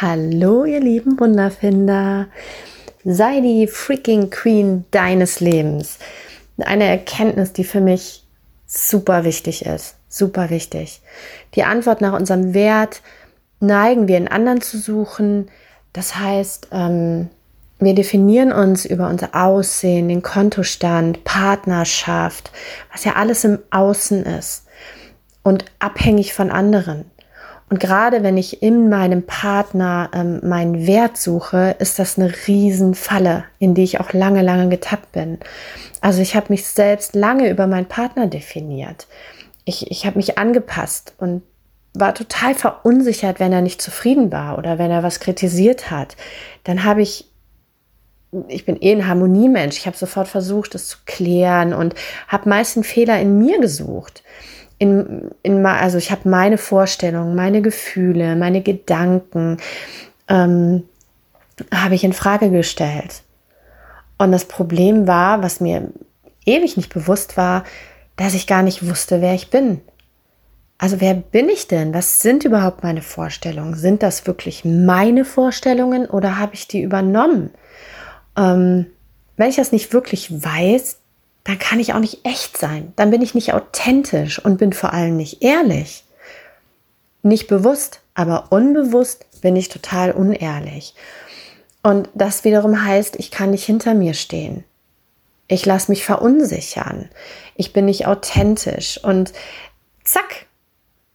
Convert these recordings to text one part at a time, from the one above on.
Hallo, ihr lieben Wunderfinder. Sei die freaking Queen deines Lebens. Eine Erkenntnis, die für mich super wichtig ist. Super wichtig. Die Antwort nach unserem Wert neigen wir in anderen zu suchen. Das heißt, ähm, wir definieren uns über unser Aussehen, den Kontostand, Partnerschaft, was ja alles im Außen ist und abhängig von anderen. Und gerade wenn ich in meinem Partner ähm, meinen Wert suche, ist das eine Riesenfalle, in die ich auch lange, lange getappt bin. Also ich habe mich selbst lange über meinen Partner definiert. Ich, ich habe mich angepasst und war total verunsichert, wenn er nicht zufrieden war oder wenn er was kritisiert hat. Dann habe ich, ich bin eh ein Harmoniemensch, ich habe sofort versucht, es zu klären und habe meist Fehler in mir gesucht in, in also ich habe meine Vorstellungen, meine Gefühle, meine Gedanken ähm, habe ich in Frage gestellt. Und das Problem war, was mir ewig nicht bewusst war, dass ich gar nicht wusste, wer ich bin. Also wer bin ich denn? Was sind überhaupt meine Vorstellungen? Sind das wirklich meine Vorstellungen oder habe ich die übernommen? Ähm, wenn ich das nicht wirklich weiß, dann kann ich auch nicht echt sein. Dann bin ich nicht authentisch und bin vor allem nicht ehrlich. Nicht bewusst, aber unbewusst bin ich total unehrlich. Und das wiederum heißt, ich kann nicht hinter mir stehen. Ich lasse mich verunsichern. Ich bin nicht authentisch. Und zack,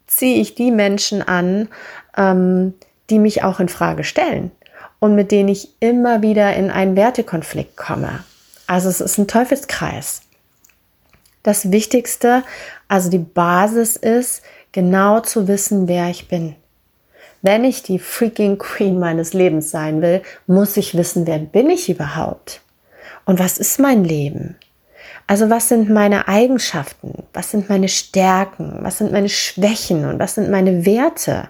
ziehe ich die Menschen an, ähm, die mich auch in Frage stellen und mit denen ich immer wieder in einen Wertekonflikt komme. Also es ist ein Teufelskreis. Das Wichtigste, also die Basis ist, genau zu wissen, wer ich bin. Wenn ich die freaking Queen meines Lebens sein will, muss ich wissen, wer bin ich überhaupt? Und was ist mein Leben? Also was sind meine Eigenschaften? Was sind meine Stärken? Was sind meine Schwächen? Und was sind meine Werte?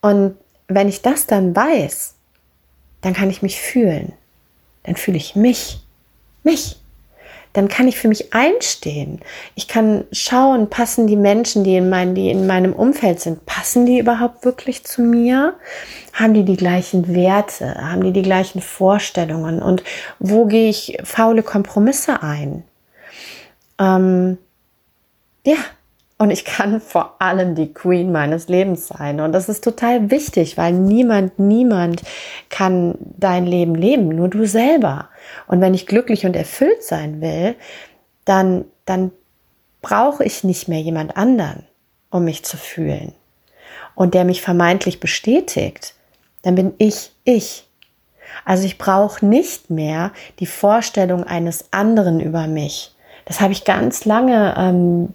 Und wenn ich das dann weiß, dann kann ich mich fühlen dann fühle ich mich. Mich. Dann kann ich für mich einstehen. Ich kann schauen, passen die Menschen, die in, mein, die in meinem Umfeld sind, passen die überhaupt wirklich zu mir? Haben die die gleichen Werte? Haben die die gleichen Vorstellungen? Und wo gehe ich faule Kompromisse ein? Ähm, ja, und ich kann vor allem die Queen meines Lebens sein. Und das ist total wichtig, weil niemand, niemand kann dein Leben leben, nur du selber. Und wenn ich glücklich und erfüllt sein will, dann, dann brauche ich nicht mehr jemand anderen, um mich zu fühlen. Und der mich vermeintlich bestätigt, dann bin ich ich. Also ich brauche nicht mehr die Vorstellung eines anderen über mich. Das habe ich ganz lange ähm,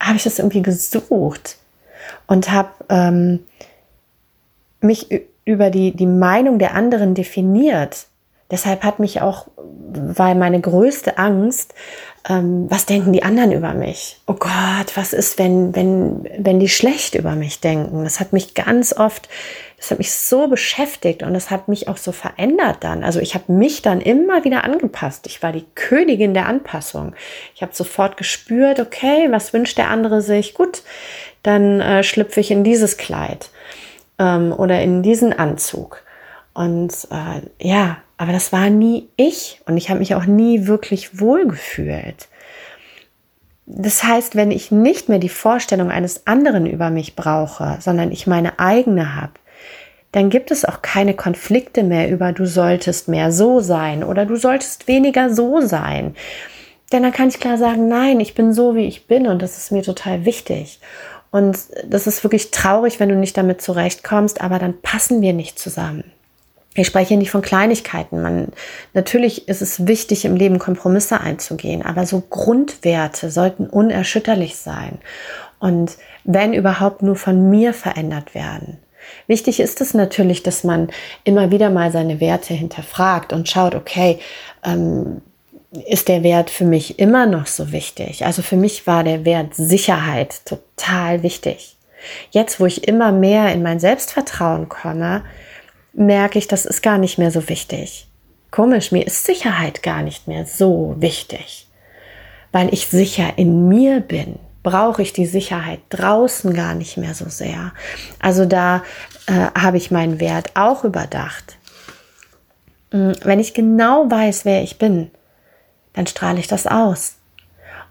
habe ich das irgendwie gesucht und habe ähm, mich über die, die Meinung der anderen definiert. Deshalb hat mich auch, weil meine größte Angst, ähm, was denken die anderen über mich? Oh Gott, was ist, wenn, wenn, wenn die schlecht über mich denken? Das hat mich ganz oft, das hat mich so beschäftigt und das hat mich auch so verändert dann. Also ich habe mich dann immer wieder angepasst. Ich war die Königin der Anpassung. Ich habe sofort gespürt, okay, was wünscht der andere sich? Gut, dann äh, schlüpfe ich in dieses Kleid ähm, oder in diesen Anzug. Und äh, ja, aber das war nie ich und ich habe mich auch nie wirklich wohl gefühlt. Das heißt, wenn ich nicht mehr die Vorstellung eines anderen über mich brauche, sondern ich meine eigene habe, dann gibt es auch keine Konflikte mehr über du solltest mehr so sein oder du solltest weniger so sein. Denn dann kann ich klar sagen, nein, ich bin so, wie ich bin und das ist mir total wichtig. Und das ist wirklich traurig, wenn du nicht damit zurechtkommst, aber dann passen wir nicht zusammen. Ich spreche nicht von Kleinigkeiten. Man, natürlich ist es wichtig, im Leben Kompromisse einzugehen, aber so Grundwerte sollten unerschütterlich sein und wenn überhaupt nur von mir verändert werden. Wichtig ist es natürlich, dass man immer wieder mal seine Werte hinterfragt und schaut, okay, ähm, ist der Wert für mich immer noch so wichtig? Also für mich war der Wert Sicherheit total wichtig. Jetzt, wo ich immer mehr in mein Selbstvertrauen komme, merke ich, das ist gar nicht mehr so wichtig. Komisch, mir ist Sicherheit gar nicht mehr so wichtig, weil ich sicher in mir bin, brauche ich die Sicherheit draußen gar nicht mehr so sehr. Also da äh, habe ich meinen Wert auch überdacht. Mm, wenn ich genau weiß, wer ich bin, dann strahle ich das aus.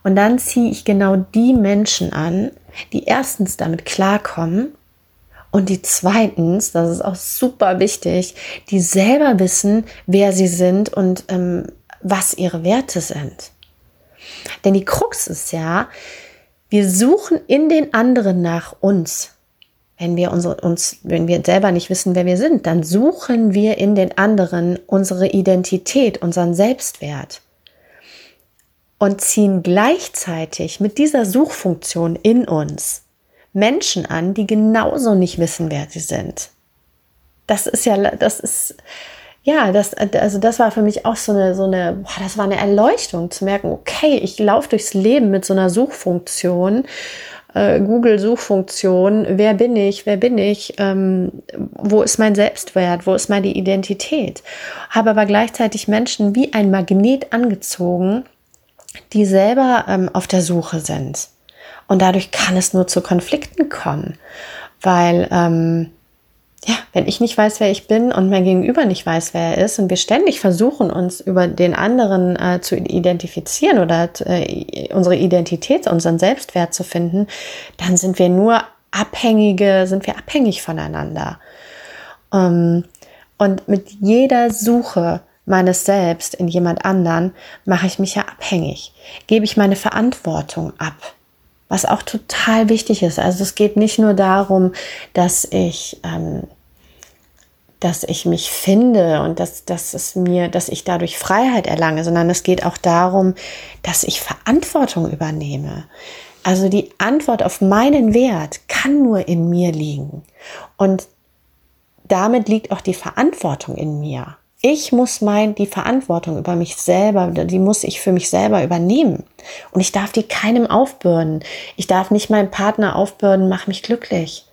Und dann ziehe ich genau die Menschen an, die erstens damit klarkommen und die zweitens, das ist auch super wichtig, die selber wissen, wer sie sind und ähm, was ihre Werte sind. Denn die Krux ist ja, wir suchen in den anderen nach uns. Wenn wir unsere, uns, wenn wir selber nicht wissen, wer wir sind, dann suchen wir in den anderen unsere Identität, unseren Selbstwert und ziehen gleichzeitig mit dieser Suchfunktion in uns Menschen an, die genauso nicht wissen, wer sie sind. Das ist ja, das ist, ja, das, also das war für mich auch so eine, so eine, boah, das war eine Erleuchtung zu merken, okay, ich laufe durchs Leben mit so einer Suchfunktion, äh, Google-Suchfunktion, wer bin ich, wer bin ich, ähm, wo ist mein Selbstwert, wo ist meine Identität, habe aber gleichzeitig Menschen wie ein Magnet angezogen, die selber ähm, auf der Suche sind. Und dadurch kann es nur zu Konflikten kommen, weil ähm, ja, wenn ich nicht weiß, wer ich bin und mein Gegenüber nicht weiß, wer er ist und wir ständig versuchen, uns über den anderen äh, zu identifizieren oder äh, unsere Identität, unseren Selbstwert zu finden, dann sind wir nur abhängige, sind wir abhängig voneinander. Ähm, und mit jeder Suche meines Selbst in jemand anderen mache ich mich ja abhängig, gebe ich meine Verantwortung ab was auch total wichtig ist. Also es geht nicht nur darum, dass ich, ähm, dass ich mich finde und dass, dass es mir, dass ich dadurch Freiheit erlange, sondern es geht auch darum, dass ich Verantwortung übernehme. Also die Antwort auf meinen Wert kann nur in mir liegen. Und damit liegt auch die Verantwortung in mir. Ich muss mein, die Verantwortung über mich selber, die muss ich für mich selber übernehmen. Und ich darf die keinem aufbürden. Ich darf nicht meinem Partner aufbürden, mach mich glücklich.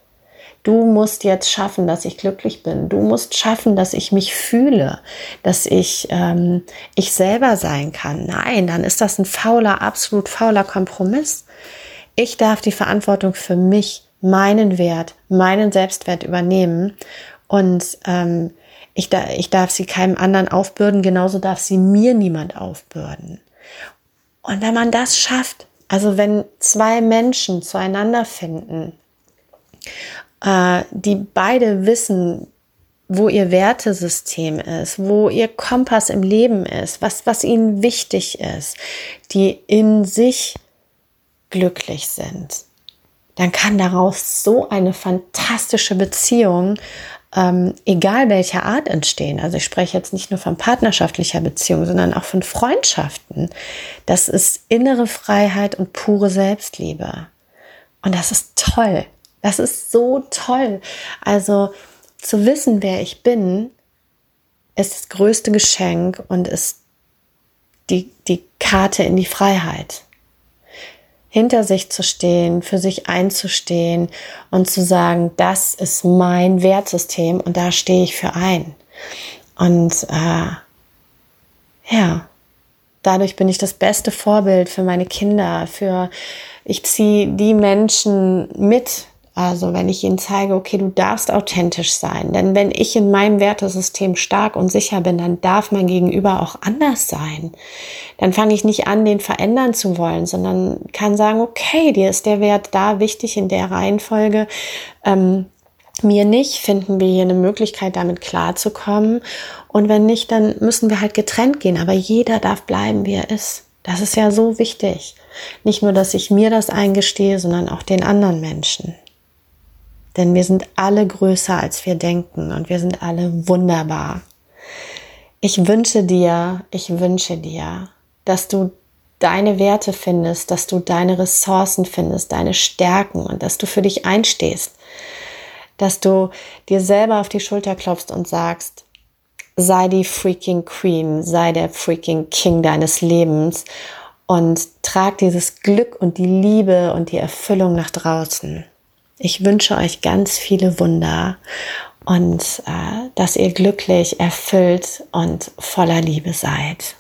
Du musst jetzt schaffen, dass ich glücklich bin. Du musst schaffen, dass ich mich fühle, dass ich ähm, ich selber sein kann. Nein, dann ist das ein fauler, absolut fauler Kompromiss. Ich darf die Verantwortung für mich, meinen Wert, meinen Selbstwert übernehmen und ähm, ich, da, ich darf sie keinem anderen aufbürden, genauso darf sie mir niemand aufbürden. Und wenn man das schafft, also wenn zwei Menschen zueinander finden, äh, die beide wissen, wo ihr Wertesystem ist, wo ihr Kompass im Leben ist, was, was ihnen wichtig ist, die in sich glücklich sind, dann kann daraus so eine fantastische Beziehung ähm, egal welcher Art entstehen. Also ich spreche jetzt nicht nur von partnerschaftlicher Beziehung, sondern auch von Freundschaften. Das ist innere Freiheit und pure Selbstliebe. Und das ist toll. Das ist so toll. Also zu wissen, wer ich bin, ist das größte Geschenk und ist die, die Karte in die Freiheit hinter sich zu stehen, für sich einzustehen und zu sagen, das ist mein Wertsystem und da stehe ich für ein. Und äh, ja, dadurch bin ich das beste Vorbild für meine Kinder, für ich ziehe die Menschen mit, also wenn ich ihnen zeige, okay, du darfst authentisch sein, denn wenn ich in meinem Wertesystem stark und sicher bin, dann darf mein Gegenüber auch anders sein. Dann fange ich nicht an, den verändern zu wollen, sondern kann sagen, okay, dir ist der Wert da wichtig in der Reihenfolge. Ähm, mir nicht, finden wir hier eine Möglichkeit, damit klarzukommen. Und wenn nicht, dann müssen wir halt getrennt gehen. Aber jeder darf bleiben, wie er ist. Das ist ja so wichtig. Nicht nur, dass ich mir das eingestehe, sondern auch den anderen Menschen. Denn wir sind alle größer, als wir denken und wir sind alle wunderbar. Ich wünsche dir, ich wünsche dir, dass du deine Werte findest, dass du deine Ressourcen findest, deine Stärken und dass du für dich einstehst, dass du dir selber auf die Schulter klopfst und sagst, sei die freaking Queen, sei der freaking King deines Lebens und trag dieses Glück und die Liebe und die Erfüllung nach draußen. Ich wünsche euch ganz viele Wunder und äh, dass ihr glücklich, erfüllt und voller Liebe seid.